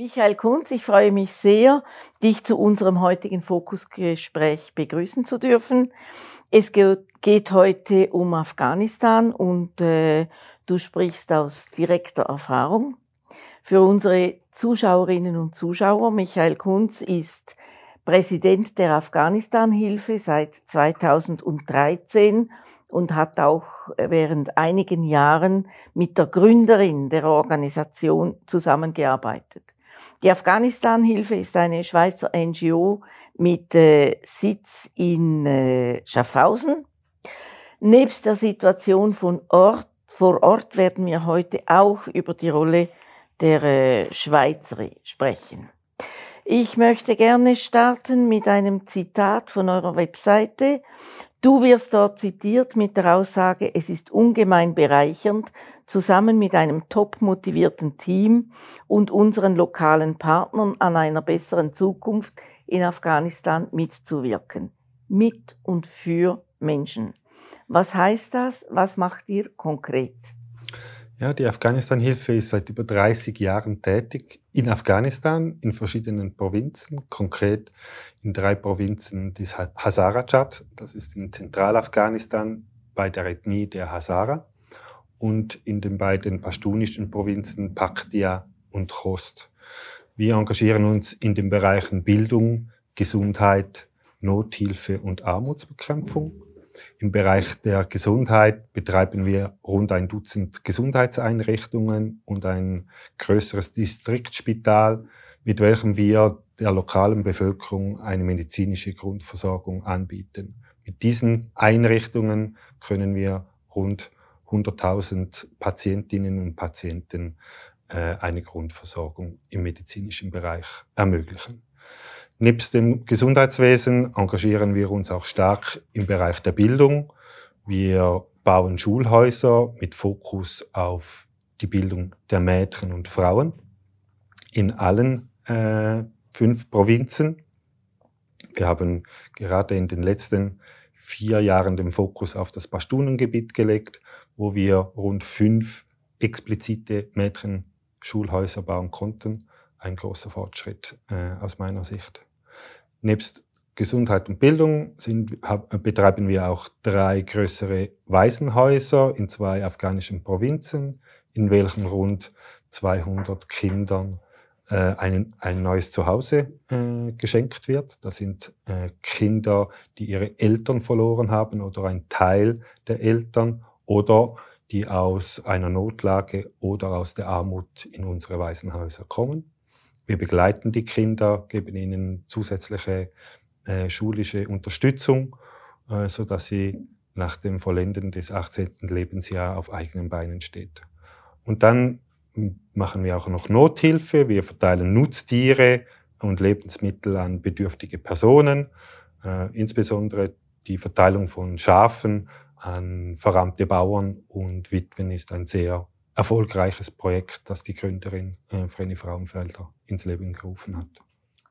Michael Kunz, ich freue mich sehr, dich zu unserem heutigen Fokusgespräch begrüßen zu dürfen. Es geht heute um Afghanistan und äh, du sprichst aus direkter Erfahrung. Für unsere Zuschauerinnen und Zuschauer, Michael Kunz ist Präsident der Afghanistan-Hilfe seit 2013 und hat auch während einigen Jahren mit der Gründerin der Organisation zusammengearbeitet. Die Afghanistan-Hilfe ist eine Schweizer NGO mit äh, Sitz in äh, Schaffhausen. Nebst der Situation von Ort, vor Ort werden wir heute auch über die Rolle der äh, Schweizer sprechen. Ich möchte gerne starten mit einem Zitat von eurer Webseite. Du wirst dort zitiert mit der Aussage, es ist ungemein bereichernd, zusammen mit einem top motivierten Team und unseren lokalen Partnern an einer besseren Zukunft in Afghanistan mitzuwirken. Mit und für Menschen. Was heißt das? Was macht ihr konkret? Ja, die Afghanistan-Hilfe ist seit über 30 Jahren tätig in Afghanistan, in verschiedenen Provinzen, konkret in drei Provinzen des Hazarajat, das ist in Zentralafghanistan bei der Ethnie der Hazara, und in den beiden pashtunischen Provinzen Paktia und Khost. Wir engagieren uns in den Bereichen Bildung, Gesundheit, Nothilfe und Armutsbekämpfung. Im Bereich der Gesundheit betreiben wir rund ein Dutzend Gesundheitseinrichtungen und ein größeres Distriktspital, mit welchem wir der lokalen Bevölkerung eine medizinische Grundversorgung anbieten. Mit diesen Einrichtungen können wir rund 100.000 Patientinnen und Patienten äh, eine Grundversorgung im medizinischen Bereich ermöglichen. Nebst dem Gesundheitswesen engagieren wir uns auch stark im Bereich der Bildung. Wir bauen Schulhäuser mit Fokus auf die Bildung der Mädchen und Frauen in allen äh, fünf Provinzen. Wir haben gerade in den letzten vier Jahren den Fokus auf das Pashtunengebiet gelegt, wo wir rund fünf explizite Mädchenschulhäuser bauen konnten. Ein großer Fortschritt äh, aus meiner Sicht. Nebst Gesundheit und Bildung sind, betreiben wir auch drei größere Waisenhäuser in zwei afghanischen Provinzen, in welchen rund 200 Kindern äh, ein, ein neues Zuhause äh, geschenkt wird. Das sind äh, Kinder, die ihre Eltern verloren haben oder ein Teil der Eltern oder die aus einer Notlage oder aus der Armut in unsere Waisenhäuser kommen. Wir begleiten die Kinder, geben ihnen zusätzliche äh, schulische Unterstützung, äh, sodass sie nach dem Vollenden des 18. Lebensjahres auf eigenen Beinen steht. Und dann machen wir auch noch Nothilfe. Wir verteilen Nutztiere und Lebensmittel an bedürftige Personen. Äh, insbesondere die Verteilung von Schafen an verarmte Bauern und Witwen ist ein sehr erfolgreiches Projekt, das die Gründerin äh, Vreni Frauenfelder ins Leben gerufen hat.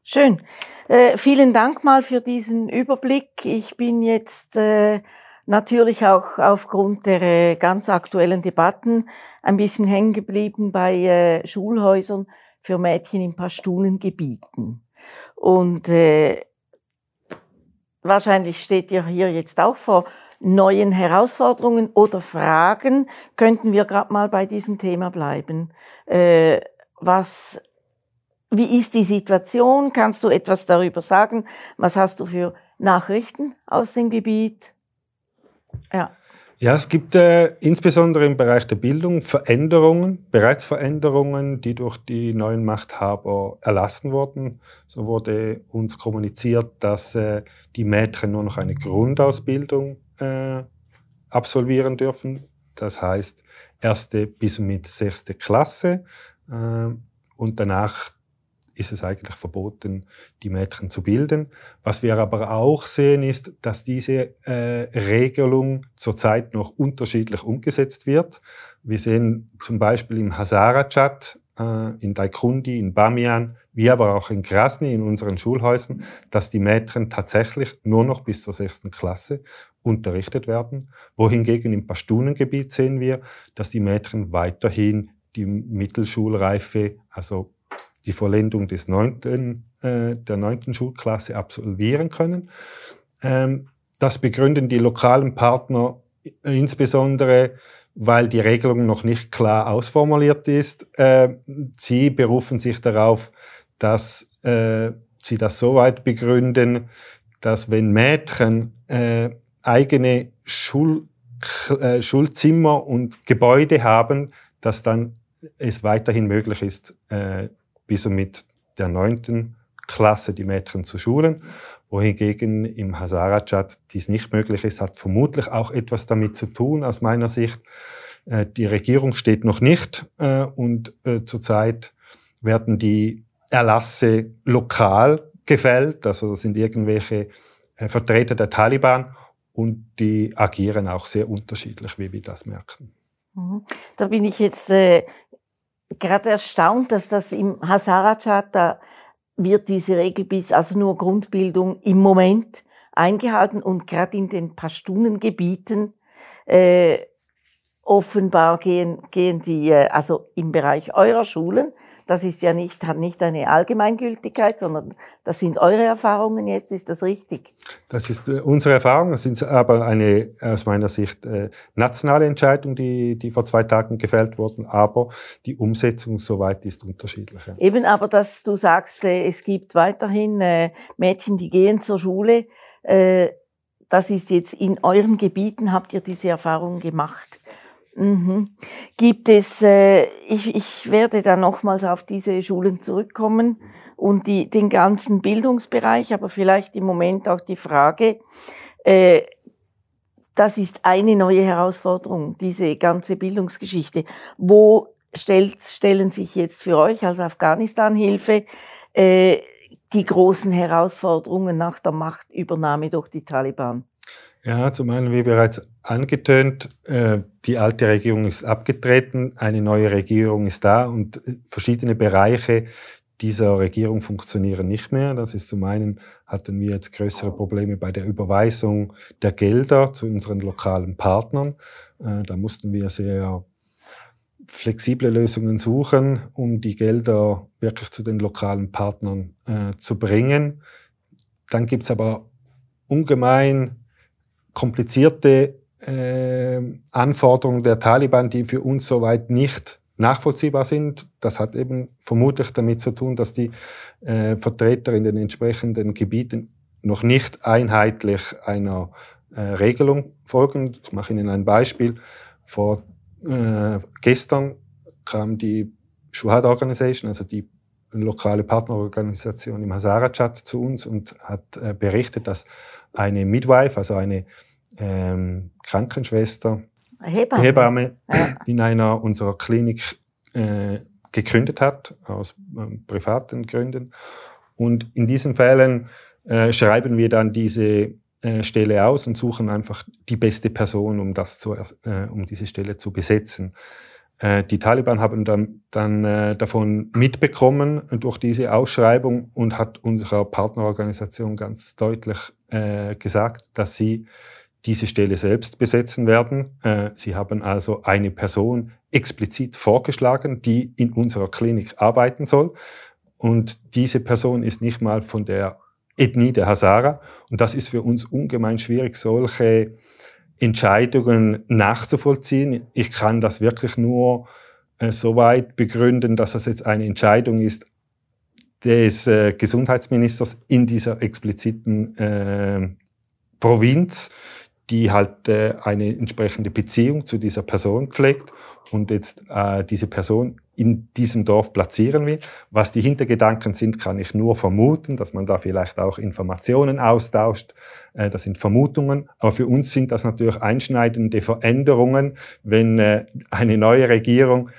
Schön. Äh, vielen Dank mal für diesen Überblick. Ich bin jetzt äh, natürlich auch aufgrund der äh, ganz aktuellen Debatten ein bisschen hängen geblieben bei äh, Schulhäusern für Mädchen in Pashtunengebieten. Und äh, wahrscheinlich steht ihr hier jetzt auch vor neuen Herausforderungen oder Fragen, könnten wir gerade mal bei diesem Thema bleiben. Äh, was, wie ist die Situation? Kannst du etwas darüber sagen? Was hast du für Nachrichten aus dem Gebiet? Ja. Ja, es gibt äh, insbesondere im Bereich der Bildung Veränderungen, bereits Veränderungen, die durch die neuen Machthaber erlassen wurden. So wurde uns kommuniziert, dass äh, die Mädchen nur noch eine Grundausbildung äh, absolvieren dürfen. Das heißt, erste bis mit sechste Klasse. Äh, und danach ist es eigentlich verboten, die Mädchen zu bilden. Was wir aber auch sehen, ist, dass diese äh, Regelung zurzeit noch unterschiedlich umgesetzt wird. Wir sehen zum Beispiel im Hazarajat, äh, in Daikundi, in Bamian, wie aber auch in Krasny, in unseren Schulhäusern, dass die Mädchen tatsächlich nur noch bis zur sechsten Klasse unterrichtet werden. Wohingegen im Pashtunengebiet sehen wir, dass die Mädchen weiterhin die Mittelschulreife, also die Vollendung des neunten, äh, der neunten Schulklasse absolvieren können. Ähm, das begründen die lokalen Partner insbesondere, weil die Regelung noch nicht klar ausformuliert ist. Äh, sie berufen sich darauf, dass äh, sie das so weit begründen, dass wenn Mädchen äh, eigene Schul äh, Schulzimmer und Gebäude haben, dass dann es weiterhin möglich ist, äh, bis und mit der neunten Klasse die Mädchen zu schulen, wohingegen im Hazarajat dies nicht möglich ist, hat vermutlich auch etwas damit zu tun, aus meiner Sicht. Äh, die Regierung steht noch nicht äh, und äh, zurzeit werden die Erlasse lokal gefällt, also das sind irgendwelche äh, Vertreter der Taliban und die agieren auch sehr unterschiedlich, wie wir das merken. Mhm. Da bin ich jetzt äh, gerade erstaunt, dass das im Hazarajat, da wird diese Regel bis, also nur Grundbildung im Moment eingehalten und gerade in den Pashtunengebieten äh, offenbar gehen, gehen die, äh, also im Bereich eurer Schulen, das ist ja nicht, hat nicht eine Allgemeingültigkeit, sondern das sind eure Erfahrungen jetzt, ist das richtig? Das ist äh, unsere Erfahrung, das ist aber eine aus meiner Sicht äh, nationale Entscheidung, die, die vor zwei Tagen gefällt wurden, aber die Umsetzung soweit ist unterschiedlich. Ja. Eben aber, dass du sagst, äh, es gibt weiterhin Mädchen, die gehen zur Schule, das ist jetzt in euren Gebieten, habt ihr diese Erfahrung gemacht? Mhm. Gibt es, äh, ich, ich werde da nochmals auf diese Schulen zurückkommen und die, den ganzen Bildungsbereich, aber vielleicht im Moment auch die Frage, äh, das ist eine neue Herausforderung, diese ganze Bildungsgeschichte. Wo stellt, stellen sich jetzt für euch als Afghanistan-Hilfe äh, die großen Herausforderungen nach der Machtübernahme durch die Taliban? Ja, zum einen, wie bereits angetönt, äh, die alte Regierung ist abgetreten, eine neue Regierung ist da und äh, verschiedene Bereiche dieser Regierung funktionieren nicht mehr. Das ist zum einen hatten wir jetzt größere Probleme bei der Überweisung der Gelder zu unseren lokalen Partnern. Äh, da mussten wir sehr flexible Lösungen suchen, um die Gelder wirklich zu den lokalen Partnern zu bringen. Dann gibt's aber ungemein komplizierte äh, Anforderungen der Taliban, die für uns soweit nicht nachvollziehbar sind. Das hat eben vermutlich damit zu tun, dass die äh, Vertreter in den entsprechenden Gebieten noch nicht einheitlich einer äh, Regelung folgen. Ich mache Ihnen ein Beispiel. Vor äh, gestern kam die Shuhad Organization, also die lokale Partnerorganisation im Hazara-Chat zu uns und hat äh, berichtet, dass eine Midwife, also eine ähm, Krankenschwester, Hebamme, Hebamme ja. in einer unserer Klinik äh, gegründet hat, aus ähm, privaten Gründen. Und in diesen Fällen äh, schreiben wir dann diese äh, Stelle aus und suchen einfach die beste Person, um, das zu, äh, um diese Stelle zu besetzen. Äh, die Taliban haben dann, dann äh, davon mitbekommen durch diese Ausschreibung und hat unserer Partnerorganisation ganz deutlich äh, gesagt, dass sie diese Stelle selbst besetzen werden. Äh, sie haben also eine Person explizit vorgeschlagen, die in unserer Klinik arbeiten soll. Und diese Person ist nicht mal von der Ethnie der Hazara. Und das ist für uns ungemein schwierig, solche Entscheidungen nachzuvollziehen. Ich kann das wirklich nur äh, so weit begründen, dass das jetzt eine Entscheidung ist des äh, Gesundheitsministers in dieser expliziten äh, Provinz, die halt äh, eine entsprechende Beziehung zu dieser Person pflegt und jetzt äh, diese Person in diesem Dorf platzieren will. Was die Hintergedanken sind, kann ich nur vermuten, dass man da vielleicht auch Informationen austauscht. Äh, das sind Vermutungen. Aber für uns sind das natürlich einschneidende Veränderungen, wenn äh, eine neue Regierung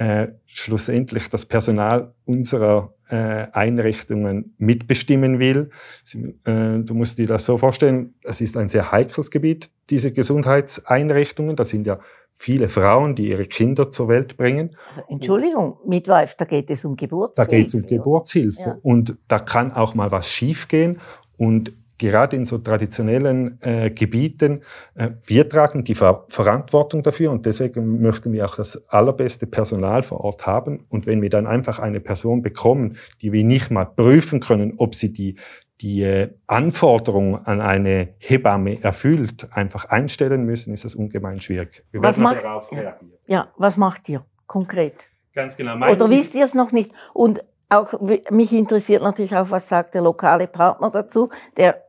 äh, schlussendlich das Personal unserer äh, Einrichtungen mitbestimmen will. Sie, äh, du musst dir das so vorstellen, es ist ein sehr heikles Gebiet, diese Gesundheitseinrichtungen. Da sind ja viele Frauen, die ihre Kinder zur Welt bringen. Entschuldigung, Midwife, da geht es um Geburtshilfe. Da geht es um Geburtshilfe. Ja. Und da kann auch mal was schiefgehen. Und gerade in so traditionellen äh, Gebieten, äh, wir tragen die Ver Verantwortung dafür und deswegen möchten wir auch das allerbeste Personal vor Ort haben. Und wenn wir dann einfach eine Person bekommen, die wir nicht mal prüfen können, ob sie die die äh, Anforderung an eine Hebamme erfüllt, einfach einstellen müssen, ist das ungemein schwierig. Wir was macht, darauf reagieren. Ja, was macht ihr konkret? Ganz genau. Oder wisst ihr es noch nicht? Und auch mich interessiert natürlich auch, was sagt der lokale Partner dazu, der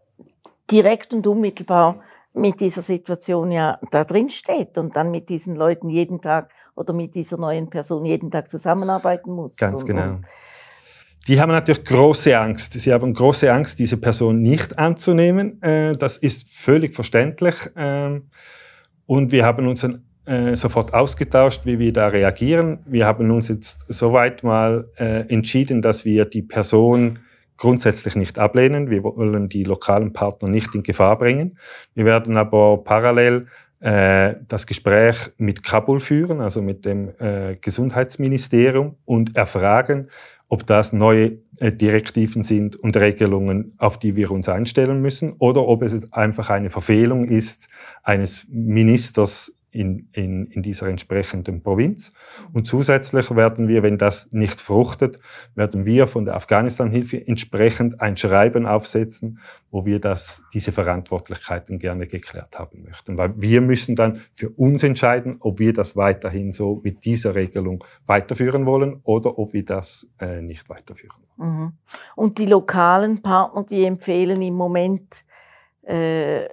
direkt und unmittelbar mit dieser Situation ja da drin steht und dann mit diesen Leuten jeden Tag oder mit dieser neuen Person jeden Tag zusammenarbeiten muss. Ganz und, genau. Und die haben natürlich große Angst. Sie haben große Angst, diese Person nicht anzunehmen. Äh, das ist völlig verständlich. Ähm, und wir haben uns dann äh, sofort ausgetauscht, wie wir da reagieren. Wir haben uns jetzt soweit mal äh, entschieden, dass wir die Person grundsätzlich nicht ablehnen. Wir wollen die lokalen Partner nicht in Gefahr bringen. Wir werden aber parallel das Gespräch mit Kabul führen, also mit dem Gesundheitsministerium und erfragen, ob das neue äh, Direktiven sind und Regelungen, auf die wir uns einstellen müssen, oder ob es einfach eine Verfehlung ist eines Ministers in, in, in dieser entsprechenden Provinz. Und zusätzlich werden wir, wenn das nicht fruchtet, werden wir von der Afghanistan-Hilfe entsprechend ein Schreiben aufsetzen, wo wir das, diese Verantwortlichkeiten gerne geklärt haben möchten. Weil wir müssen dann für uns entscheiden, ob wir das weiterhin so mit dieser Regelung weiterführen wollen oder ob wir das äh, nicht weiterführen wollen. Mhm. Und die lokalen Partner, die empfehlen im Moment, äh,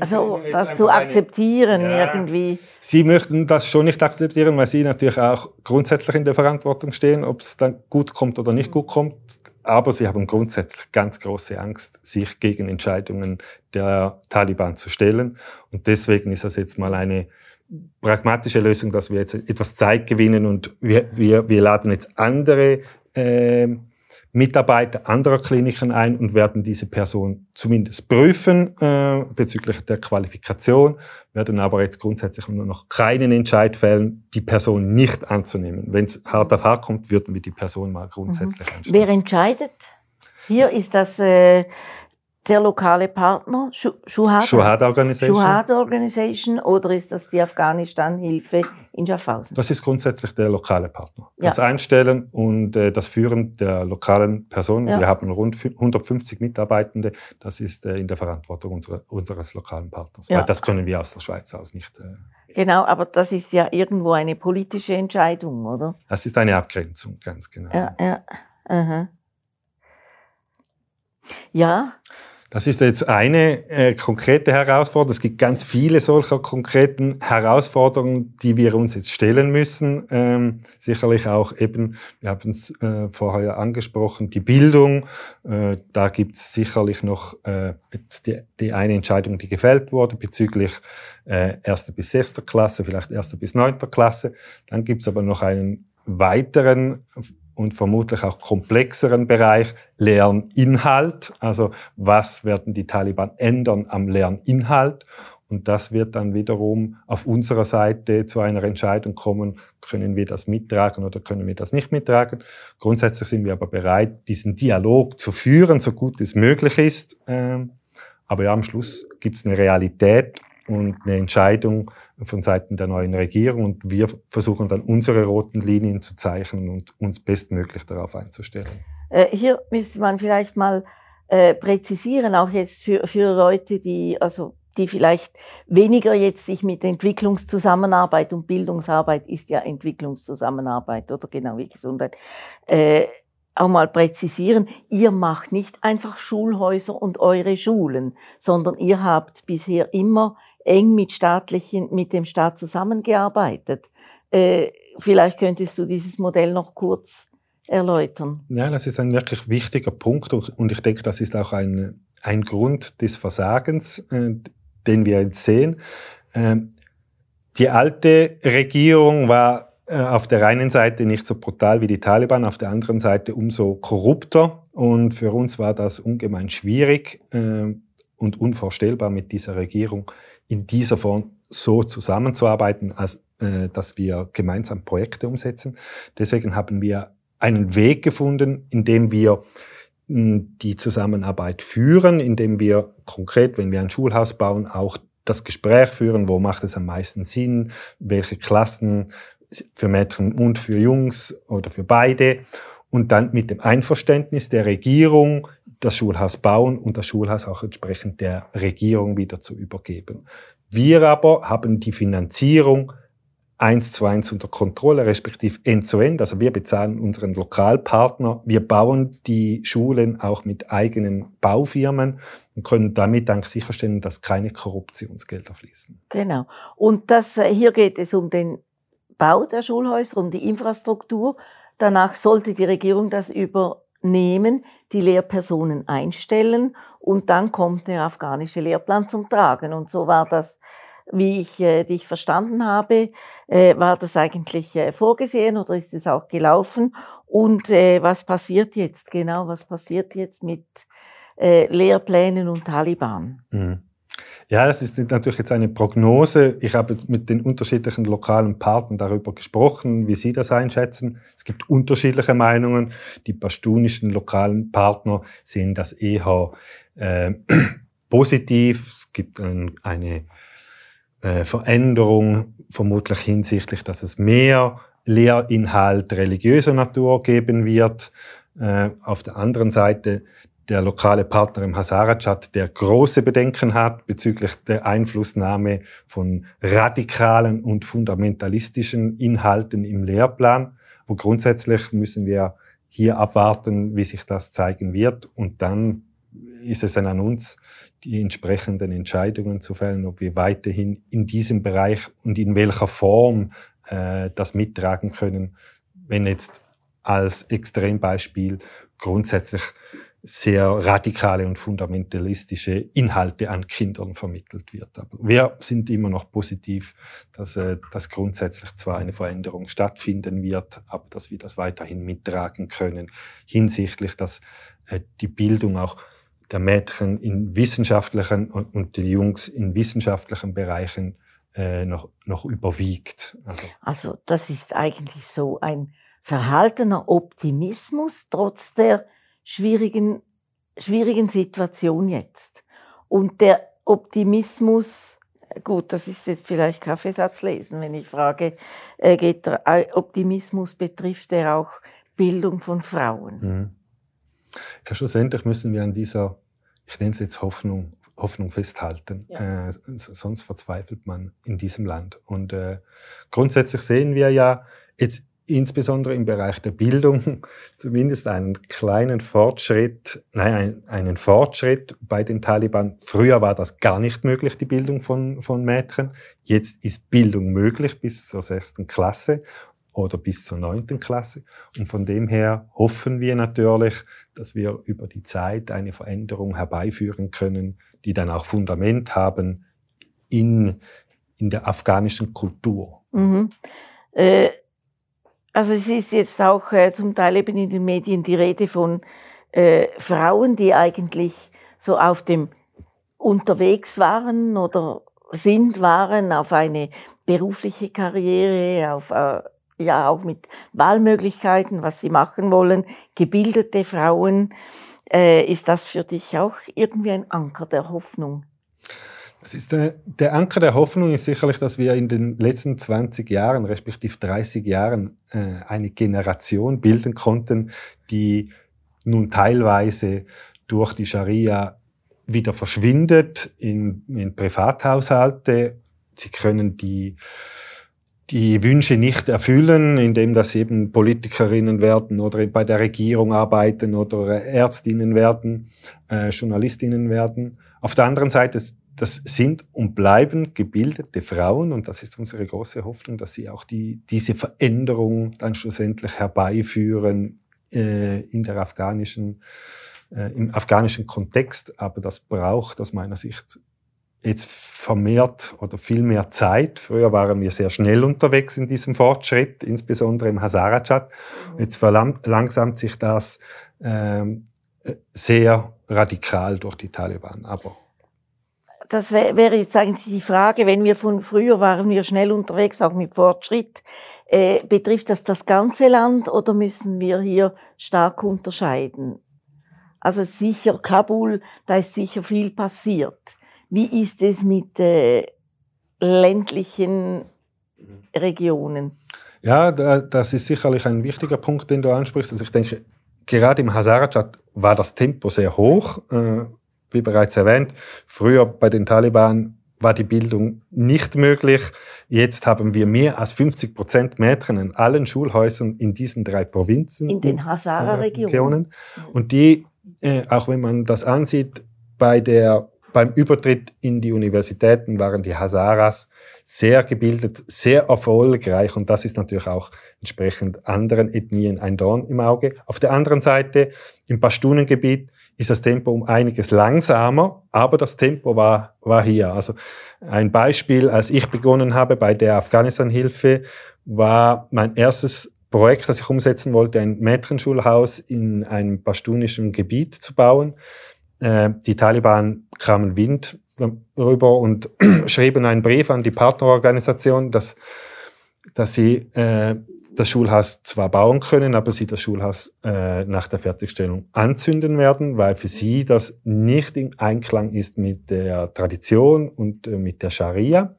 also das zu akzeptieren eine, ja, irgendwie. Sie möchten das schon nicht akzeptieren, weil Sie natürlich auch grundsätzlich in der Verantwortung stehen, ob es dann gut kommt oder nicht gut kommt. Aber Sie haben grundsätzlich ganz große Angst, sich gegen Entscheidungen der Taliban zu stellen. Und deswegen ist das jetzt mal eine pragmatische Lösung, dass wir jetzt etwas Zeit gewinnen und wir, wir, wir laden jetzt andere äh, Mitarbeiter anderer Kliniken ein und werden diese Person zumindest prüfen äh, bezüglich der Qualifikation, werden aber jetzt grundsätzlich nur noch keinen Entscheid fällen, die Person nicht anzunehmen. Wenn es hart auf hart kommt, würden wir die Person mal grundsätzlich mhm. Wer entscheidet? Hier ist das äh, der lokale Partner, Shuhad, Shuhad Organization. Shuhad Organization oder ist das die Afghanistan-Hilfe in Schaffhausen? Das ist grundsätzlich der lokale Partner. Ja. Das Einstellen und äh, das Führen der lokalen Personen. Ja. Wir haben rund 150 Mitarbeitende. Das ist äh, in der Verantwortung unserer, unseres lokalen Partners. Ja. Weil das können wir aus der Schweiz aus nicht. Äh, genau, aber das ist ja irgendwo eine politische Entscheidung, oder? Das ist eine Abgrenzung, ganz genau. Ja, ja. Aha. Ja, das ist jetzt eine äh, konkrete Herausforderung. Es gibt ganz viele solcher konkreten Herausforderungen, die wir uns jetzt stellen müssen. Ähm, sicherlich auch eben, wir haben es äh, vorher angesprochen, die Bildung. Äh, da gibt es sicherlich noch äh, die, die, eine Entscheidung, die gefällt wurde bezüglich äh, erster bis sechster Klasse, vielleicht erster bis neunter Klasse. Dann gibt es aber noch einen weiteren und vermutlich auch komplexeren Bereich Lerninhalt. Also was werden die Taliban ändern am Lerninhalt? Und das wird dann wiederum auf unserer Seite zu einer Entscheidung kommen, können wir das mittragen oder können wir das nicht mittragen. Grundsätzlich sind wir aber bereit, diesen Dialog zu führen, so gut es möglich ist. Ähm, aber ja, am Schluss gibt es eine Realität und eine Entscheidung, von Seiten der neuen Regierung. Und wir versuchen dann unsere roten Linien zu zeichnen und uns bestmöglich darauf einzustellen. Äh, hier müsste man vielleicht mal äh, präzisieren, auch jetzt für, für Leute, die, also, die vielleicht weniger jetzt sich mit Entwicklungszusammenarbeit und Bildungsarbeit ist ja Entwicklungszusammenarbeit oder? Genau wie Gesundheit, äh, auch mal präzisieren, ihr macht nicht einfach Schulhäuser und eure Schulen, sondern ihr habt bisher immer eng mit, staatlichen, mit dem Staat zusammengearbeitet. Äh, vielleicht könntest du dieses Modell noch kurz erläutern. Ja, das ist ein wirklich wichtiger Punkt und ich denke, das ist auch ein, ein Grund des Versagens, äh, den wir jetzt sehen. Äh, die alte Regierung war äh, auf der einen Seite nicht so brutal wie die Taliban, auf der anderen Seite umso korrupter. Und für uns war das ungemein schwierig äh, und unvorstellbar mit dieser Regierung in dieser Form so zusammenzuarbeiten, als äh, dass wir gemeinsam Projekte umsetzen. Deswegen haben wir einen Weg gefunden, in dem wir die Zusammenarbeit führen, indem wir konkret, wenn wir ein Schulhaus bauen, auch das Gespräch führen, wo macht es am meisten Sinn, welche Klassen für Mädchen und für Jungs oder für beide. Und dann mit dem Einverständnis der Regierung das Schulhaus bauen und das Schulhaus auch entsprechend der Regierung wieder zu übergeben. Wir aber haben die Finanzierung eins zu eins unter Kontrolle, respektive end zu end. Also wir bezahlen unseren Lokalpartner. Wir bauen die Schulen auch mit eigenen Baufirmen und können damit eigentlich sicherstellen, dass keine Korruptionsgelder fließen. Genau. Und das, äh, hier geht es um den Bau der Schulhäuser, um die Infrastruktur. Danach sollte die Regierung das übernehmen, die Lehrpersonen einstellen und dann kommt der afghanische Lehrplan zum Tragen. Und so war das wie ich äh, dich verstanden habe, äh, war das eigentlich äh, vorgesehen oder ist es auch gelaufen? Und äh, was passiert jetzt genau? Was passiert jetzt mit äh, Lehrplänen und Taliban? Mhm. Ja, das ist natürlich jetzt eine Prognose. Ich habe mit den unterschiedlichen lokalen Partnern darüber gesprochen, wie sie das einschätzen. Es gibt unterschiedliche Meinungen. Die pashtunischen lokalen Partner sehen das eher äh, positiv. Es gibt ein, eine äh, Veränderung, vermutlich hinsichtlich, dass es mehr Lehrinhalt religiöser Natur geben wird. Äh, auf der anderen Seite der lokale Partner im Hazarajat, der große Bedenken hat bezüglich der Einflussnahme von radikalen und fundamentalistischen Inhalten im Lehrplan. Und grundsätzlich müssen wir hier abwarten, wie sich das zeigen wird. Und dann ist es dann an uns, die entsprechenden Entscheidungen zu fällen, ob wir weiterhin in diesem Bereich und in welcher Form äh, das mittragen können, wenn jetzt als Extrembeispiel grundsätzlich sehr radikale und fundamentalistische Inhalte an Kindern vermittelt wird. Aber wir sind immer noch positiv, dass, äh, dass grundsätzlich zwar eine Veränderung stattfinden wird, aber dass wir das weiterhin mittragen können hinsichtlich, dass äh, die Bildung auch der Mädchen in wissenschaftlichen und, und die Jungs in wissenschaftlichen Bereichen äh, noch, noch überwiegt. Also. also das ist eigentlich so ein verhaltener Optimismus trotz der schwierigen, schwierigen Situation jetzt. Und der Optimismus, gut, das ist jetzt vielleicht Kaffeesatz lesen, wenn ich frage, äh, geht der Optimismus betrifft er auch Bildung von Frauen? Mhm. Ja, schlussendlich müssen wir an dieser, ich nenne es jetzt Hoffnung, Hoffnung festhalten. Ja. Äh, sonst verzweifelt man in diesem Land. Und äh, grundsätzlich sehen wir ja jetzt insbesondere im Bereich der Bildung zumindest einen kleinen Fortschritt, nein, einen Fortschritt bei den Taliban. Früher war das gar nicht möglich, die Bildung von, von Mädchen. Jetzt ist Bildung möglich bis zur sechsten Klasse oder bis zur neunten Klasse. Und von dem her hoffen wir natürlich, dass wir über die Zeit eine Veränderung herbeiführen können, die dann auch Fundament haben in, in der afghanischen Kultur. Mhm. Äh, also es ist jetzt auch äh, zum Teil eben in den Medien die Rede von äh, Frauen, die eigentlich so auf dem unterwegs waren oder sind, waren auf eine berufliche Karriere, auf äh, ja auch mit Wahlmöglichkeiten, was sie machen wollen, gebildete Frauen. Äh, ist das für dich auch irgendwie ein Anker der Hoffnung? Ist der, der, Anker der Hoffnung ist sicherlich, dass wir in den letzten 20 Jahren, respektive 30 Jahren, äh, eine Generation bilden konnten, die nun teilweise durch die Scharia wieder verschwindet in, in Privathaushalte. Sie können die die Wünsche nicht erfüllen, indem das eben Politikerinnen werden oder bei der Regierung arbeiten oder Ärztinnen werden, äh, Journalistinnen werden. Auf der anderen Seite, das sind und bleiben gebildete Frauen und das ist unsere große Hoffnung, dass sie auch die, diese Veränderung dann schlussendlich herbeiführen äh, in der afghanischen, äh, im afghanischen Kontext. Aber das braucht aus meiner Sicht jetzt vermehrt oder viel mehr Zeit. Früher waren wir sehr schnell unterwegs in diesem Fortschritt, insbesondere im Hazarajat. Mhm. Jetzt verlangsamt sich das ähm, sehr radikal durch die Taliban. Aber das wäre jetzt eigentlich die Frage, wenn wir von früher waren wir schnell unterwegs, auch mit Fortschritt. Äh, betrifft das das ganze Land oder müssen wir hier stark unterscheiden? Also sicher Kabul, da ist sicher viel passiert. Wie ist es mit äh, ländlichen Regionen? Ja, das ist sicherlich ein wichtiger Punkt, den du ansprichst. Also ich denke, gerade im Hazarajat war das Tempo sehr hoch. Äh, wie bereits erwähnt, früher bei den Taliban war die Bildung nicht möglich. Jetzt haben wir mehr als 50 Prozent Mädchen in allen Schulhäusern in diesen drei Provinzen. In den Hazara-Regionen. Und die, äh, auch wenn man das ansieht, bei der, beim Übertritt in die Universitäten waren die Hazaras sehr gebildet, sehr erfolgreich und das ist natürlich auch entsprechend anderen Ethnien ein Dorn im Auge. Auf der anderen Seite, im Pashtunengebiet ist das Tempo um einiges langsamer, aber das Tempo war, war hier. Also ein Beispiel, als ich begonnen habe bei der Afghanistan-Hilfe, war mein erstes Projekt, das ich umsetzen wollte, ein Mädchenschulhaus in einem pashtunischen Gebiet zu bauen. Äh, die Taliban kamen Wind rüber und schrieben einen Brief an die Partnerorganisation, dass, dass sie äh, das Schulhaus zwar bauen können, aber sie das Schulhaus äh, nach der Fertigstellung anzünden werden, weil für sie das nicht im Einklang ist mit der Tradition und äh, mit der Scharia.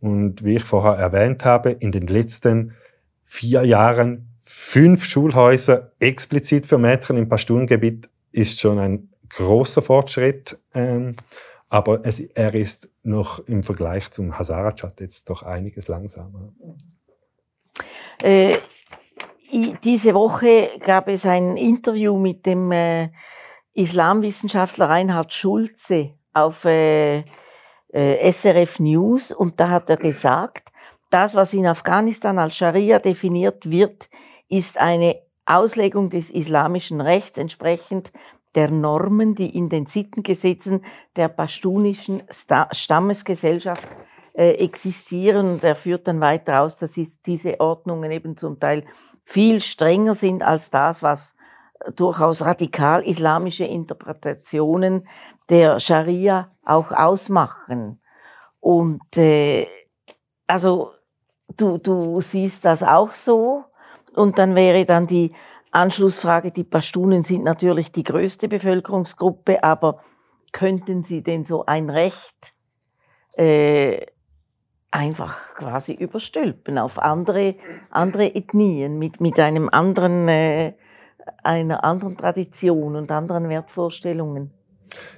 Und wie ich vorher erwähnt habe, in den letzten vier Jahren fünf Schulhäuser explizit für Mädchen im Pastungebiet ist schon ein großer Fortschritt. Ähm, aber es, er ist noch im Vergleich zum Hazarajat jetzt doch einiges langsamer. Äh, diese Woche gab es ein Interview mit dem äh, Islamwissenschaftler Reinhard Schulze auf äh, äh SRF News und da hat er gesagt, das, was in Afghanistan als Scharia definiert wird, ist eine Auslegung des islamischen Rechts entsprechend der Normen, die in den Sittengesetzen der pashtunischen Stammesgesellschaft existieren. Und er führt dann weiter aus, dass diese Ordnungen eben zum Teil viel strenger sind als das, was durchaus radikal islamische Interpretationen der Scharia auch ausmachen. Und äh, also du, du siehst das auch so. Und dann wäre dann die Anschlussfrage, die Pashtunen sind natürlich die größte Bevölkerungsgruppe, aber könnten sie denn so ein Recht äh, einfach quasi überstülpen auf andere, andere Ethnien mit, mit einem anderen, äh, einer anderen Tradition und anderen Wertvorstellungen.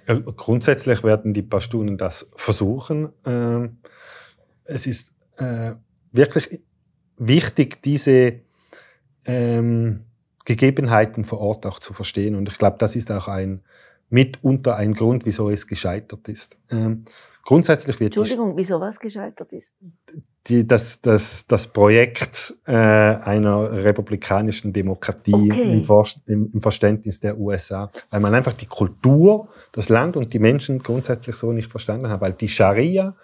Ja, grundsätzlich werden die Pashtunen das versuchen. Ähm, es ist äh, wirklich wichtig, diese ähm, Gegebenheiten vor Ort auch zu verstehen. Und ich glaube, das ist auch ein mitunter ein Grund, wieso es gescheitert ist. Ähm, Grundsätzlich wird Entschuldigung, wieso was gescheitert ist? Die, das, das, das Projekt äh, einer republikanischen Demokratie okay. im, im, im, Verständnis der USA, weil man einfach die Kultur, das Land und die Menschen grundsätzlich so nicht verstanden hat, weil die Scharia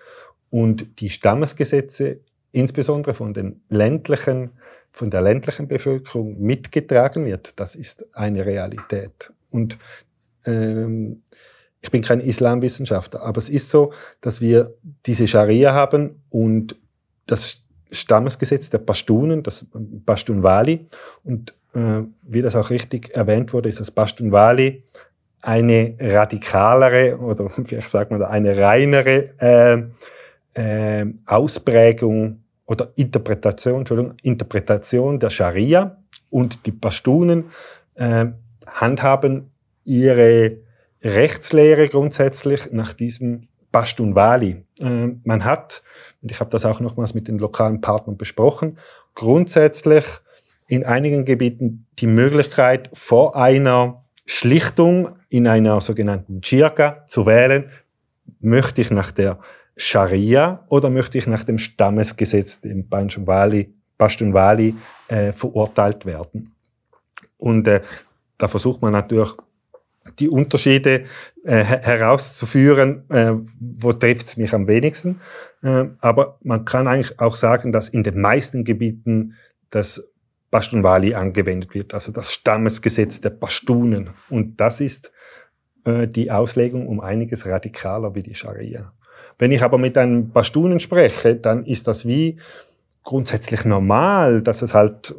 und die Stammesgesetze insbesondere von den ländlichen, von der ländlichen Bevölkerung mitgetragen wird. Das ist eine Realität. Und ähm, ich bin kein Islamwissenschaftler, aber es ist so, dass wir diese Scharia haben und das Stammesgesetz der Pashtunen, das Pashtunwali. Und äh, wie das auch richtig erwähnt wurde, ist das Pashtunwali eine radikalere oder wie sagt man, eine reinere äh, äh, Ausprägung oder Interpretation, Entschuldigung, Interpretation der Scharia. Und die Pashtunen äh, handhaben ihre Rechtslehre grundsätzlich nach diesem Pashtunwali. Äh, man hat, und ich habe das auch nochmals mit den lokalen Partnern besprochen, grundsätzlich in einigen Gebieten die Möglichkeit, vor einer Schlichtung in einer sogenannten Jirga zu wählen, möchte ich nach der Scharia oder möchte ich nach dem Stammesgesetz, dem Pashtunwali, Pashtunwali äh, verurteilt werden. Und äh, da versucht man natürlich die Unterschiede äh, herauszuführen, äh, wo trifft es mich am wenigsten. Äh, aber man kann eigentlich auch sagen, dass in den meisten Gebieten das Pashtunwali angewendet wird, also das Stammesgesetz der Pashtunen. Und das ist äh, die Auslegung um einiges radikaler wie die Scharia. Wenn ich aber mit einem Pashtunen spreche, dann ist das wie grundsätzlich normal, dass es halt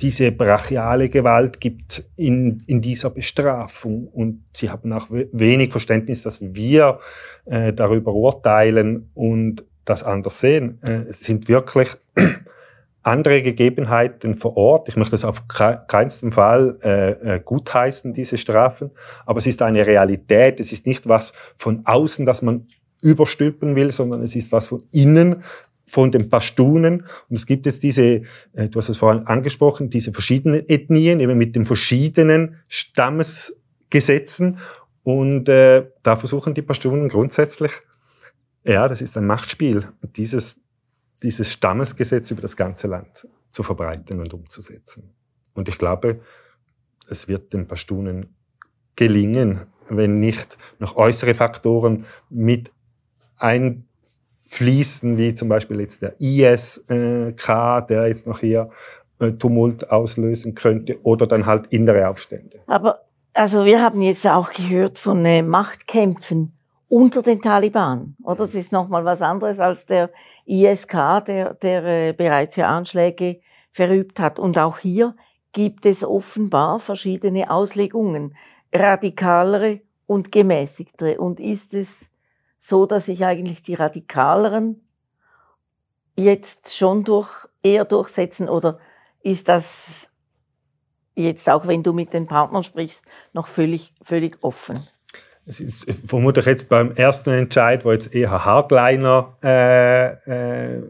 diese brachiale Gewalt gibt in, in dieser Bestrafung. Und sie haben auch wenig Verständnis, dass wir äh, darüber urteilen und das anders sehen. Äh, es sind wirklich andere Gegebenheiten vor Ort. Ich möchte das auf keinsten Fall äh, äh, gutheißen, diese Strafen, aber es ist eine Realität. Es ist nicht was von außen, das man überstülpen will, sondern es ist was von innen, von den Pashtunen. Und es gibt jetzt diese, äh, du hast es vorhin angesprochen, diese verschiedenen Ethnien, eben mit den verschiedenen Stammesgesetzen. Und äh, da versuchen die Pashtunen grundsätzlich, ja, das ist ein Machtspiel, dieses, dieses Stammesgesetz über das ganze Land zu verbreiten und umzusetzen. Und ich glaube, es wird den Pashtunen gelingen, wenn nicht noch äußere Faktoren mit ein fließen, wie zum Beispiel jetzt der ISK, der jetzt noch hier äh, Tumult auslösen könnte, oder dann halt innere Aufstände. Aber also wir haben jetzt auch gehört von äh, Machtkämpfen unter den Taliban, oder? Das ist nochmal was anderes als der ISK, der, der äh, bereits ja Anschläge verübt hat. Und auch hier gibt es offenbar verschiedene Auslegungen, radikalere und gemäßigtere. Und ist es so, dass sich eigentlich die Radikaleren jetzt schon durch, eher durchsetzen oder ist das jetzt auch, wenn du mit den Partnern sprichst, noch völlig, völlig offen? Es ist vermutlich jetzt beim ersten Entscheid, wo jetzt eher Hardliner äh, äh,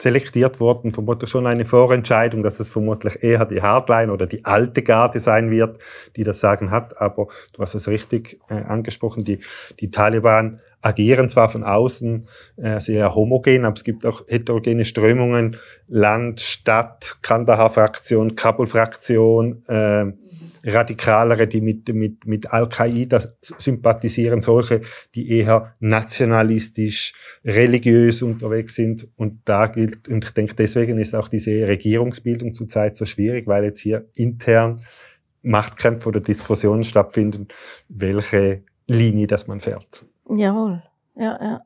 selektiert wurden, vermutlich schon eine Vorentscheidung, dass es vermutlich eher die Hardline oder die alte Garde sein wird, die das Sagen hat. Aber du hast es richtig äh, angesprochen, die, die Taliban agieren zwar von außen äh, sehr homogen, aber es gibt auch heterogene Strömungen, Land, Stadt, Kandahar-Fraktion, Kabul-Fraktion, äh, radikalere, die mit, mit, mit Al-Qaida sympathisieren, solche, die eher nationalistisch, religiös unterwegs sind. Und da gilt, und ich denke, deswegen ist auch diese Regierungsbildung zurzeit so schwierig, weil jetzt hier intern Machtkämpfe oder Diskussionen stattfinden, welche Linie das man fährt. Jawohl, ja, ja.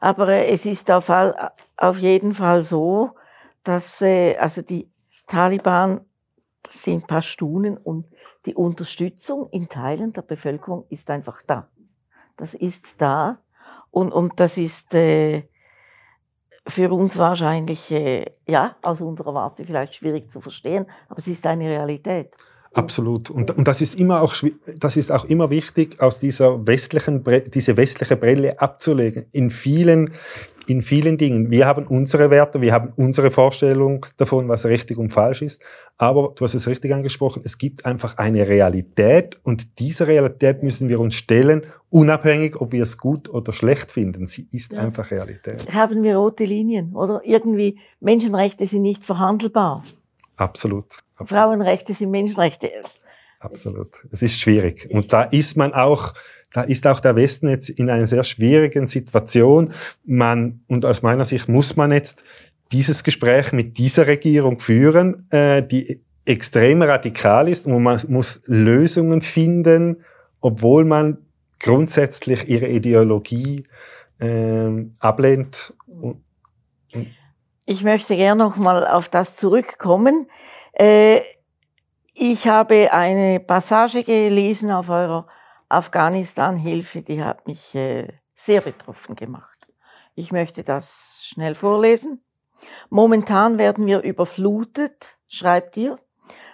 Aber äh, es ist auf, all, auf jeden Fall so, dass äh, also die Taliban das sind Pashtunen und die Unterstützung in Teilen der Bevölkerung ist einfach da. Das ist da und, und das ist äh, für uns wahrscheinlich, äh, ja, aus unserer Warte vielleicht schwierig zu verstehen, aber es ist eine Realität. Absolut. Und, und das, ist immer auch, das ist auch immer wichtig, aus dieser westlichen, diese westliche Brille abzulegen. In vielen, in vielen Dingen. Wir haben unsere Werte, wir haben unsere Vorstellung davon, was richtig und falsch ist. Aber du hast es richtig angesprochen, es gibt einfach eine Realität und dieser Realität müssen wir uns stellen, unabhängig, ob wir es gut oder schlecht finden. Sie ist ja. einfach Realität. Haben wir rote Linien oder irgendwie Menschenrechte sind nicht verhandelbar. Absolut. Absolut. Frauenrechte sind Menschenrechte. Absolut. Es ist schwierig. Und da ist man auch, da ist auch der Westen jetzt in einer sehr schwierigen Situation. Man, und aus meiner Sicht muss man jetzt dieses Gespräch mit dieser Regierung führen, äh, die extrem radikal ist und man muss Lösungen finden, obwohl man grundsätzlich ihre Ideologie äh, ablehnt. ich möchte gerne noch mal auf das zurückkommen. Äh, ich habe eine Passage gelesen auf eurer Afghanistan-Hilfe, die hat mich äh, sehr betroffen gemacht. Ich möchte das schnell vorlesen. Momentan werden wir überflutet, schreibt ihr,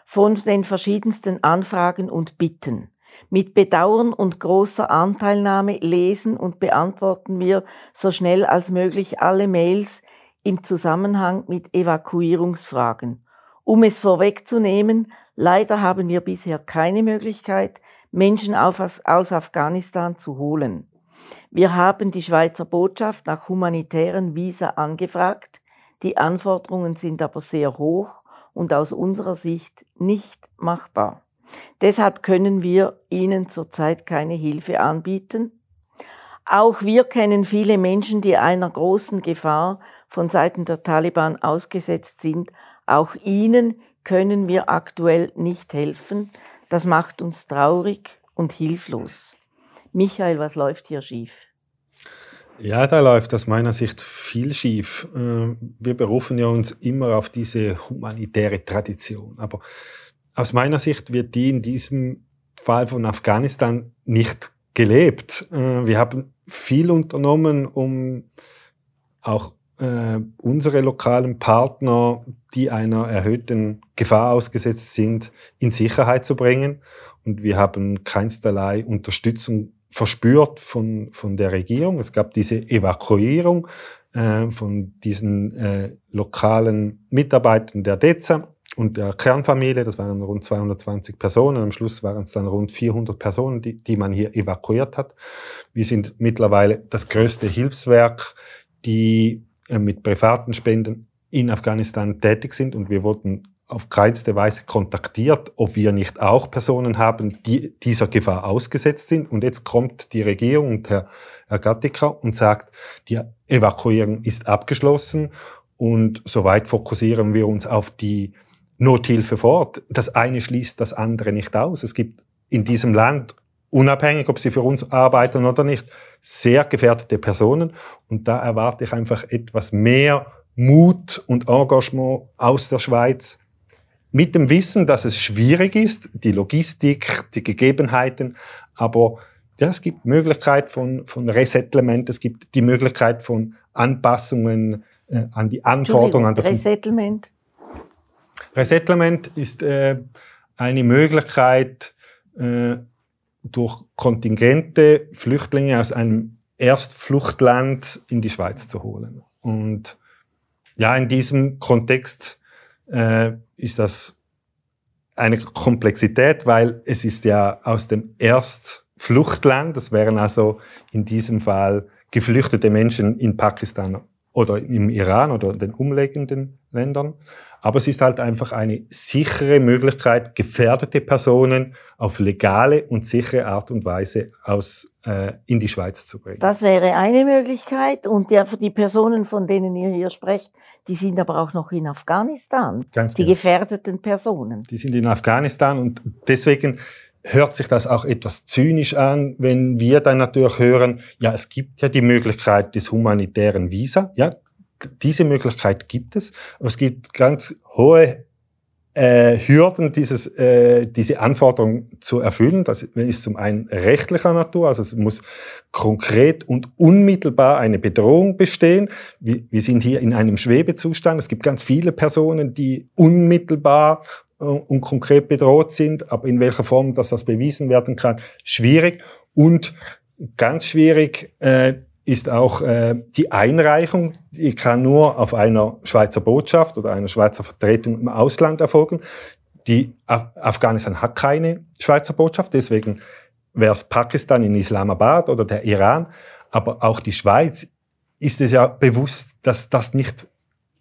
von den verschiedensten Anfragen und Bitten. Mit Bedauern und großer Anteilnahme lesen und beantworten wir so schnell als möglich alle Mails im Zusammenhang mit Evakuierungsfragen. Um es vorwegzunehmen, leider haben wir bisher keine Möglichkeit, Menschen aus Afghanistan zu holen. Wir haben die Schweizer Botschaft nach humanitären Visa angefragt. Die Anforderungen sind aber sehr hoch und aus unserer Sicht nicht machbar. Deshalb können wir Ihnen zurzeit keine Hilfe anbieten. Auch wir kennen viele Menschen, die einer großen Gefahr von Seiten der Taliban ausgesetzt sind. Auch ihnen können wir aktuell nicht helfen, das macht uns traurig und hilflos. Michael, was läuft hier schief? Ja, da läuft aus meiner Sicht viel schief. Äh, wir berufen ja uns immer auf diese humanitäre Tradition. Aber aus meiner Sicht wird die in diesem Fall von Afghanistan nicht gelebt. Äh, wir haben viel unternommen, um auch äh, unsere lokalen Partner, die einer erhöhten Gefahr ausgesetzt sind, in Sicherheit zu bringen. Und wir haben keinerlei Unterstützung verspürt von, von der Regierung. Es gab diese Evakuierung äh, von diesen äh, lokalen Mitarbeitern der DEZA und der Kernfamilie. Das waren rund 220 Personen. Am Schluss waren es dann rund 400 Personen, die, die man hier evakuiert hat. Wir sind mittlerweile das größte Hilfswerk, die mit privaten Spenden in Afghanistan tätig sind und wir wurden auf kleinste Weise kontaktiert, ob wir nicht auch Personen haben, die dieser Gefahr ausgesetzt sind. Und jetzt kommt die Regierung und Herr, Herr Gattika und sagt, die Evakuierung ist abgeschlossen und soweit fokussieren wir uns auf die Nothilfe vor Ort. Das eine schließt das andere nicht aus. Es gibt in diesem Land, unabhängig ob sie für uns arbeiten oder nicht, sehr gefährdete Personen. Und da erwarte ich einfach etwas mehr Mut und Engagement aus der Schweiz. Mit dem Wissen, dass es schwierig ist, die Logistik, die Gegebenheiten, aber ja, es gibt Möglichkeit von, von Resettlement, es gibt die Möglichkeit von Anpassungen äh, an die Anforderungen. An das Resettlement? Resettlement ist äh, eine Möglichkeit, äh, durch Kontingente Flüchtlinge aus einem Erstfluchtland in die Schweiz zu holen. Und ja, in diesem Kontext äh, ist das eine Komplexität, weil es ist ja aus dem Erstfluchtland, das wären also in diesem Fall geflüchtete Menschen in Pakistan oder im Iran oder den umliegenden Ländern. Aber es ist halt einfach eine sichere Möglichkeit, gefährdete Personen auf legale und sichere Art und Weise aus, äh, in die Schweiz zu bringen. Das wäre eine Möglichkeit. Und für die Personen, von denen ihr hier sprecht, die sind aber auch noch in Afghanistan. Ganz die genau. gefährdeten Personen. Die sind in Afghanistan und deswegen hört sich das auch etwas zynisch an, wenn wir dann natürlich hören, ja, es gibt ja die Möglichkeit des humanitären Visa. Ja, diese Möglichkeit gibt es, aber es gibt ganz hohe äh, Hürden, dieses, äh, diese Anforderung zu erfüllen. Das ist zum einen rechtlicher Natur, also es muss konkret und unmittelbar eine Bedrohung bestehen. Wir, wir sind hier in einem Schwebezustand. Es gibt ganz viele Personen, die unmittelbar äh, und konkret bedroht sind, aber in welcher Form dass das bewiesen werden kann, schwierig. Und ganz schwierig, äh, ist auch äh, die Einreichung, die kann nur auf einer Schweizer Botschaft oder einer Schweizer Vertretung im Ausland erfolgen. Die Af Afghanistan hat keine Schweizer Botschaft, deswegen wäre es Pakistan in Islamabad oder der Iran. Aber auch die Schweiz ist es ja bewusst, dass das nicht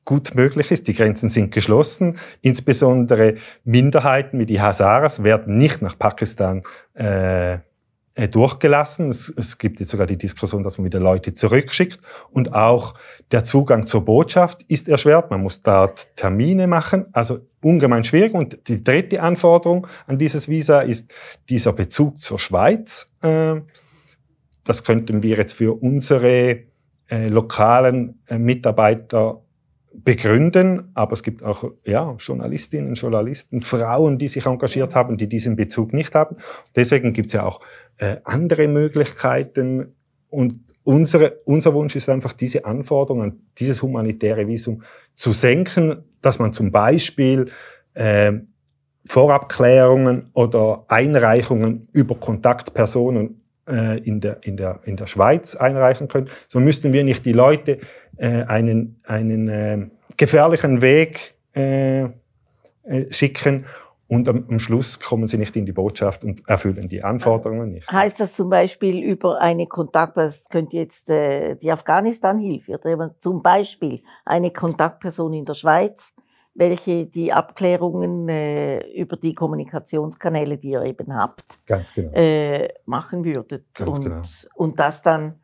gut möglich ist. Die Grenzen sind geschlossen. Insbesondere Minderheiten wie die Hazaras werden nicht nach Pakistan äh, durchgelassen. Es, es gibt jetzt sogar die Diskussion, dass man wieder Leute zurückschickt. Und auch der Zugang zur Botschaft ist erschwert. Man muss dort Termine machen. Also ungemein schwierig. Und die dritte Anforderung an dieses Visa ist dieser Bezug zur Schweiz. Äh, das könnten wir jetzt für unsere äh, lokalen Mitarbeiter begründen, aber es gibt auch ja, Journalistinnen, Journalisten, Frauen, die sich engagiert haben, die diesen Bezug nicht haben. Deswegen gibt es ja auch äh, andere Möglichkeiten und unsere, unser Wunsch ist einfach, diese Anforderungen, dieses humanitäre Visum zu senken, dass man zum Beispiel äh, Vorabklärungen oder Einreichungen über Kontaktpersonen äh, in, der, in, der, in der Schweiz einreichen können. So müssten wir nicht die Leute äh, einen, einen äh, gefährlichen Weg äh, äh, schicken und am, am, Schluss kommen sie nicht in die Botschaft und erfüllen die Anforderungen also, nicht. Heißt das zum Beispiel über eine Kontaktperson, könnte jetzt äh, die Afghanistan-Hilfe oder zum Beispiel eine Kontaktperson in der Schweiz, welche die Abklärungen äh, über die Kommunikationskanäle, die ihr eben habt, genau. äh, machen würdet. Ganz und, genau. und das dann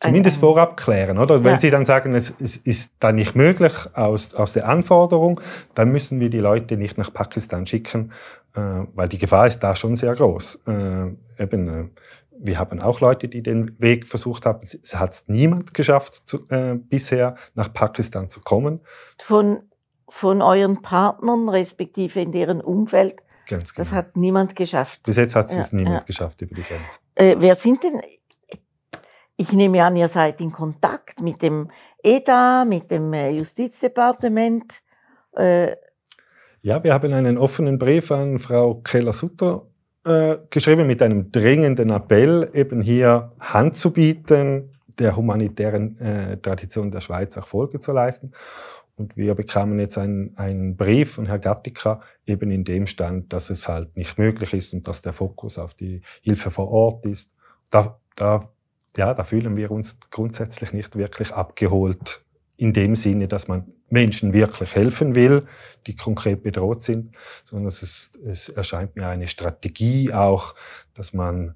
Zumindest vorab klären, oder? Wenn ja. Sie dann sagen, es, es ist dann nicht möglich aus, aus der Anforderung, dann müssen wir die Leute nicht nach Pakistan schicken, äh, weil die Gefahr ist da schon sehr groß. Äh, eben, äh, wir haben auch Leute, die den Weg versucht haben. Es hat niemand geschafft, zu, äh, bisher nach Pakistan zu kommen. Von, von euren Partnern, respektive in deren Umfeld, Ganz genau. das hat niemand geschafft. Bis jetzt hat es ja, niemand ja. geschafft über die Grenze. Äh, wer sind denn, ich nehme an, ihr seid in Kontakt mit dem EDA, mit dem äh, Justizdepartement. Äh, ja, wir haben einen offenen Brief an Frau Keller-Sutter äh, geschrieben mit einem dringenden Appell, eben hier Hand zu bieten, der humanitären äh, Tradition der Schweiz auch Folge zu leisten. Und wir bekamen jetzt einen, einen Brief von Herrn Gattica, eben in dem stand, dass es halt nicht möglich ist und dass der Fokus auf die Hilfe vor Ort ist. Da, da, ja, da fühlen wir uns grundsätzlich nicht wirklich abgeholt in dem Sinne, dass man Menschen wirklich helfen will, die konkret bedroht sind, sondern es, ist, es erscheint mir eine Strategie auch, dass man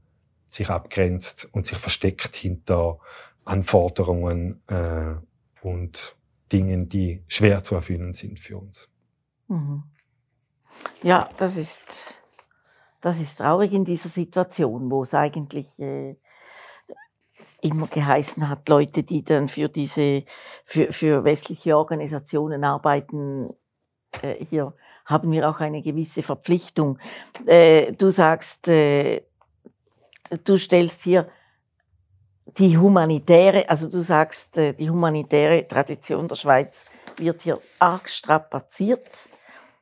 sich abgrenzt und sich versteckt hinter Anforderungen äh, und Dingen, die schwer zu erfüllen sind für uns. Mhm. Ja, das ist, das ist traurig in dieser Situation, wo es eigentlich äh, immer geheißen hat, Leute, die dann für diese, für, für westliche Organisationen arbeiten, äh, hier haben wir auch eine gewisse Verpflichtung. Äh, du sagst, äh, du stellst hier die humanitäre, also du sagst, äh, die humanitäre Tradition der Schweiz wird hier arg strapaziert.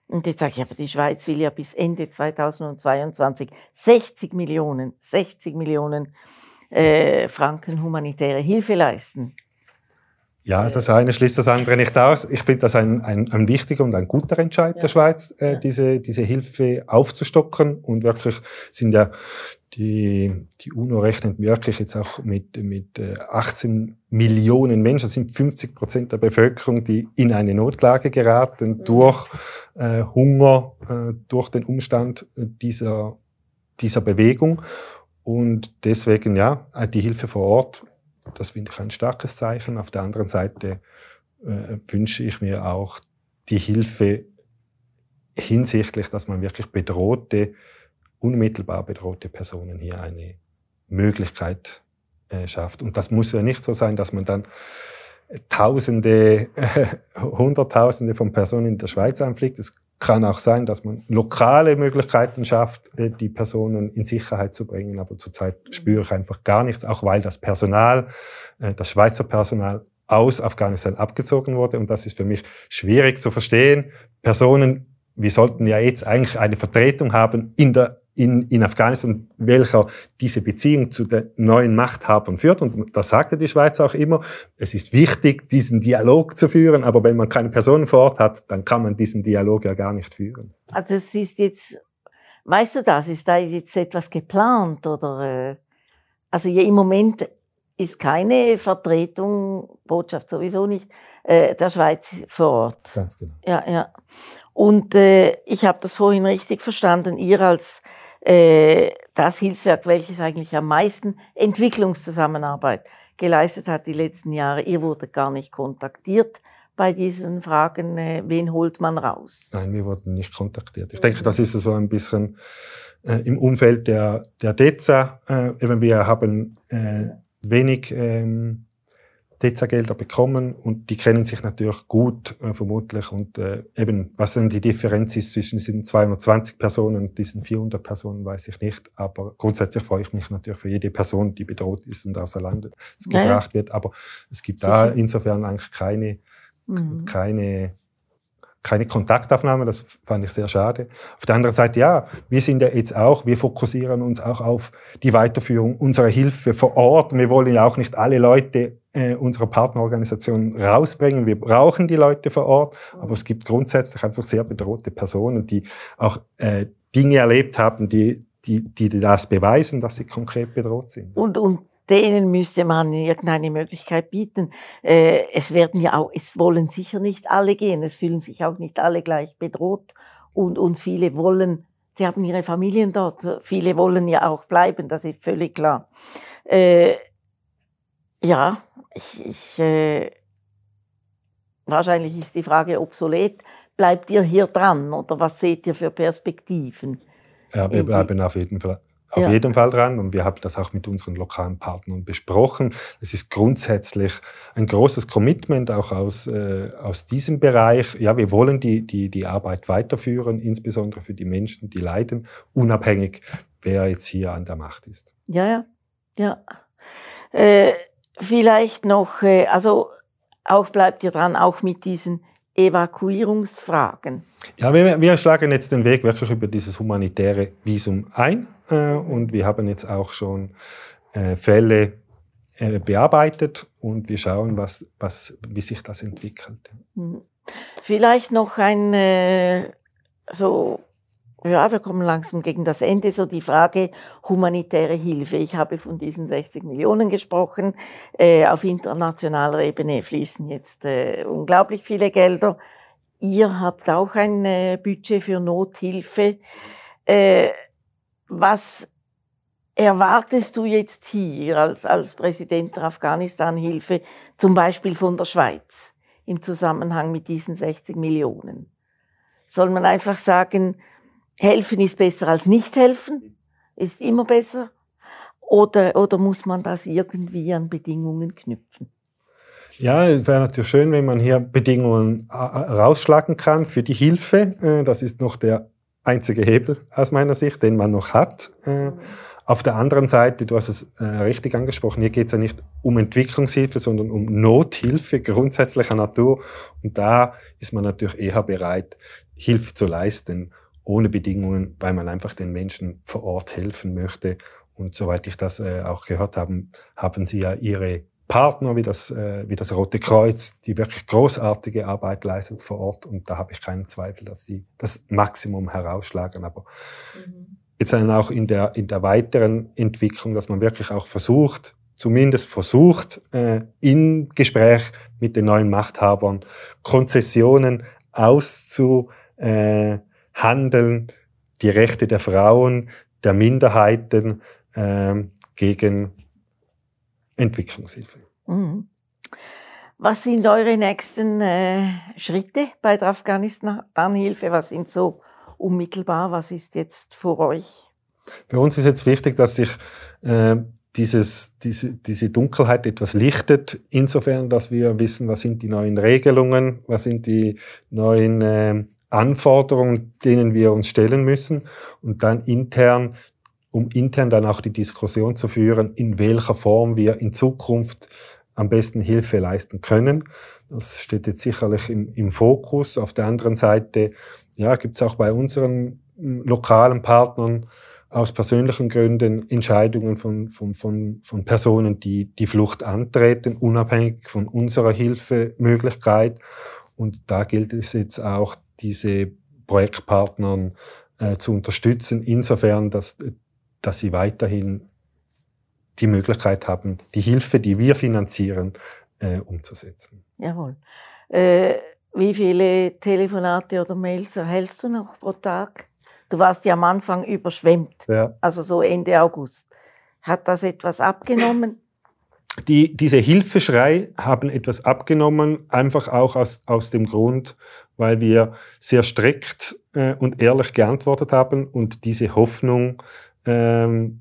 Und jetzt sage ich, aber die Schweiz will ja bis Ende 2022 60 Millionen, 60 Millionen äh, Franken humanitäre Hilfe leisten. Ja, das eine schließt das andere nicht aus. Ich finde das ein, ein, ein wichtiger und ein guter Entscheid ja. der Schweiz, äh, ja. diese, diese Hilfe aufzustocken. Und wirklich sind ja die, die UNO rechnet wirklich jetzt auch mit, mit 18 äh, Millionen Menschen, das sind 50 Prozent der Bevölkerung, die in eine Notlage geraten mhm. durch äh, Hunger, äh, durch den Umstand dieser, dieser Bewegung. Und deswegen, ja, die Hilfe vor Ort, das finde ich ein starkes Zeichen. Auf der anderen Seite äh, wünsche ich mir auch die Hilfe hinsichtlich, dass man wirklich bedrohte, unmittelbar bedrohte Personen hier eine Möglichkeit äh, schafft. Und das muss ja nicht so sein, dass man dann Tausende, äh, Hunderttausende von Personen in der Schweiz einfliegt. Es kann auch sein, dass man lokale Möglichkeiten schafft, äh, die Personen in Sicherheit zu bringen. Aber zurzeit spüre ich einfach gar nichts, auch weil das Personal, äh, das Schweizer Personal aus Afghanistan abgezogen wurde. Und das ist für mich schwierig zu verstehen. Personen, wir sollten ja jetzt eigentlich eine Vertretung haben in der in, in Afghanistan, welcher diese Beziehung zu den neuen Machthabern führt. Und das sagte die Schweiz auch immer. Es ist wichtig, diesen Dialog zu führen, aber wenn man keine Personen vor Ort hat, dann kann man diesen Dialog ja gar nicht führen. Also es ist jetzt, weißt du das, ist da jetzt etwas geplant oder, äh, also im Moment ist keine Vertretung, Botschaft sowieso nicht, äh, der Schweiz vor Ort. Ganz genau. Ja, ja. Und äh, ich habe das vorhin richtig verstanden, ihr als äh, das Hilfswerk, welches eigentlich am meisten Entwicklungszusammenarbeit geleistet hat die letzten Jahre. Ihr wurde gar nicht kontaktiert bei diesen Fragen, äh, wen holt man raus? Nein, wir wurden nicht kontaktiert. Ich denke, das ist so ein bisschen äh, im Umfeld der, der DEZA. Äh, wir haben äh, wenig ähm, DEZA-Gelder bekommen und die kennen sich natürlich gut, äh, vermutlich. Und äh, eben, was dann die Differenz ist zwischen diesen 220 Personen und diesen 400 Personen, weiß ich nicht. Aber grundsätzlich freue ich mich natürlich für jede Person, die bedroht ist und außer Landes gebracht wird. Aber es gibt Sicher. da insofern eigentlich keine, mhm. keine keine Kontaktaufnahme, das fand ich sehr schade. Auf der anderen Seite, ja, wir sind ja jetzt auch, wir fokussieren uns auch auf die Weiterführung unserer Hilfe vor Ort. Wir wollen ja auch nicht alle Leute äh, unserer Partnerorganisation rausbringen. Wir brauchen die Leute vor Ort, aber es gibt grundsätzlich einfach sehr bedrohte Personen, die auch äh, Dinge erlebt haben, die, die, die das beweisen, dass sie konkret bedroht sind. Und, und denen müsste man irgendeine Möglichkeit bieten. Äh, es werden ja auch, es wollen sicher nicht alle gehen, es fühlen sich auch nicht alle gleich bedroht und, und viele wollen, sie haben ihre Familien dort, viele wollen ja auch bleiben, das ist völlig klar. Äh, ja, ich, ich äh, wahrscheinlich ist die Frage obsolet. Bleibt ihr hier dran oder was seht ihr für Perspektiven? Ja, wir bleiben auf jeden Fall auf Ja. jeden Fall dran und wir haben das auch mit unseren lokalen Partnern besprochen. Es ist grundsätzlich ein großes Commitment auch aus, äh, aus diesem Bereich. Ja, wir wollen die, die, die Arbeit weiterführen, insbesondere für die Menschen, die leiden, unabhängig, wer jetzt hier an der Macht ist. Ja, ja, ja. Äh, vielleicht noch, äh, also auch bleibt ihr dran, auch mit diesen Evakuierungsfragen. Ja, wir, wir schlagen jetzt den Weg wirklich über dieses humanitäre Visum ein äh, und wir haben jetzt auch schon äh, Fälle äh, bearbeitet und wir schauen, was, was, wie sich das entwickelt. Hm. Vielleicht noch ein, so, ja, wir kommen langsam gegen das Ende, so die Frage humanitäre Hilfe. Ich habe von diesen 60 Millionen gesprochen. Äh, auf internationaler Ebene fließen jetzt äh, unglaublich viele Gelder. Ihr habt auch ein äh, Budget für Nothilfe. Was erwartest du jetzt hier als, als Präsident der Afghanistan-Hilfe, zum Beispiel von der Schweiz, im Zusammenhang mit diesen 60 Millionen? Soll man einfach sagen, helfen ist besser als nicht helfen? Ist immer besser? Oder, oder muss man das irgendwie an Bedingungen knüpfen? Ja, es wäre natürlich schön, wenn man hier Bedingungen äh, rausschlagen kann für die Hilfe. Äh, Das ist noch der einzige Hebel aus meiner Sicht, den man noch hat. Äh, Auf der anderen Seite, du hast es äh, richtig angesprochen, hier geht es ja nicht um Entwicklungshilfe, sondern um Nothilfe grundsätzlicher Natur. Und da ist man natürlich eher bereit, Hilfe zu leisten, ohne Bedingungen, weil man einfach den Menschen vor Ort helfen möchte. Und soweit ich das äh, auch gehört habe, haben sie ja ihre Partner wie das, äh, wie das Rote Kreuz, die wirklich großartige Arbeit leisten vor Ort. Und da habe ich keinen Zweifel, dass sie das Maximum herausschlagen. Aber jetzt dann auch in der, in der weiteren Entwicklung, dass man wirklich auch versucht, zumindest versucht, äh, im Gespräch mit den neuen Machthabern Konzessionen auszuhandeln, die Rechte der Frauen, der Minderheiten ähm, gegen Entwicklungshilfe. Mhm. Was sind eure nächsten äh, Schritte bei der Afghanistan-Hilfe? Was sind so unmittelbar? Was ist jetzt vor euch? Für uns ist jetzt wichtig, dass sich äh, dieses, diese, diese Dunkelheit etwas lichtet, insofern, dass wir wissen, was sind die neuen Regelungen, was sind die neuen äh, Anforderungen, denen wir uns stellen müssen und dann intern, um intern dann auch die Diskussion zu führen, in welcher Form wir in Zukunft am besten Hilfe leisten können. Das steht jetzt sicherlich im, im Fokus. Auf der anderen Seite ja, gibt es auch bei unseren mm, lokalen Partnern aus persönlichen Gründen Entscheidungen von, von, von, von Personen, die die Flucht antreten, unabhängig von unserer Hilfemöglichkeit. Und da gilt es jetzt auch, diese Projektpartnern äh, zu unterstützen, insofern, dass, dass sie weiterhin die Möglichkeit haben, die Hilfe, die wir finanzieren, äh, umzusetzen. Jawohl. Äh, wie viele Telefonate oder Mails erhältst du noch pro Tag? Du warst ja am Anfang überschwemmt, Ja. also so Ende August. Hat das etwas abgenommen? Die, diese Hilfeschrei haben etwas abgenommen, einfach auch aus, aus dem Grund, weil wir sehr strikt äh, und ehrlich geantwortet haben und diese Hoffnung ähm,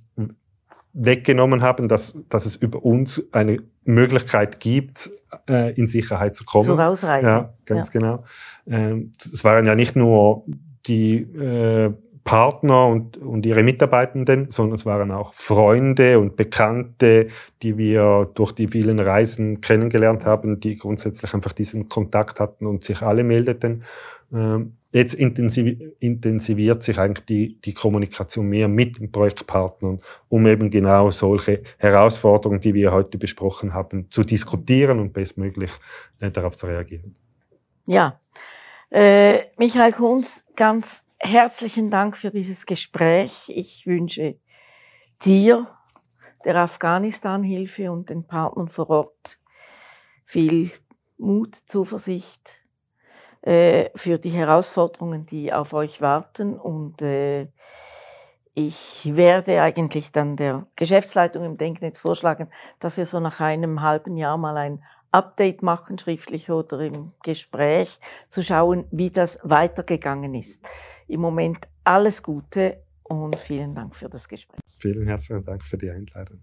weggenommen haben, dass, dass es über uns eine Möglichkeit gibt, äh, in Sicherheit zu kommen. Zur Ausreise? Ja, ganz genau. Ähm, Es waren ja nicht nur die äh, Partner und, und ihre Mitarbeitenden, sondern es waren auch Freunde und Bekannte, die wir durch die vielen Reisen kennengelernt haben, die grundsätzlich einfach diesen Kontakt hatten und sich alle meldeten. Ähm, Jetzt intensiv, intensiviert sich eigentlich die, die Kommunikation mehr mit den Projektpartnern, um eben genau solche Herausforderungen, die wir heute besprochen haben, zu diskutieren und bestmöglich äh, darauf zu reagieren. Ja. Äh, Michael Kunz, ganz herzlichen Dank für dieses Gespräch. Ich wünsche dir, der Afghanistan-Hilfe und den Partnern vor Ort viel Mut, Zuversicht äh, für die Herausforderungen, die auf euch warten. Und äh, ich werde eigentlich dann der Geschäftsleitung im Denknetz vorschlagen, dass wir so nach einem halben Jahr mal ein Update machen, schriftlich oder im Gespräch, zu schauen, wie das weitergegangen ist. Im Moment alles Gute und vielen Dank für das Gespräch. Vielen herzlichen Dank für die Einladung.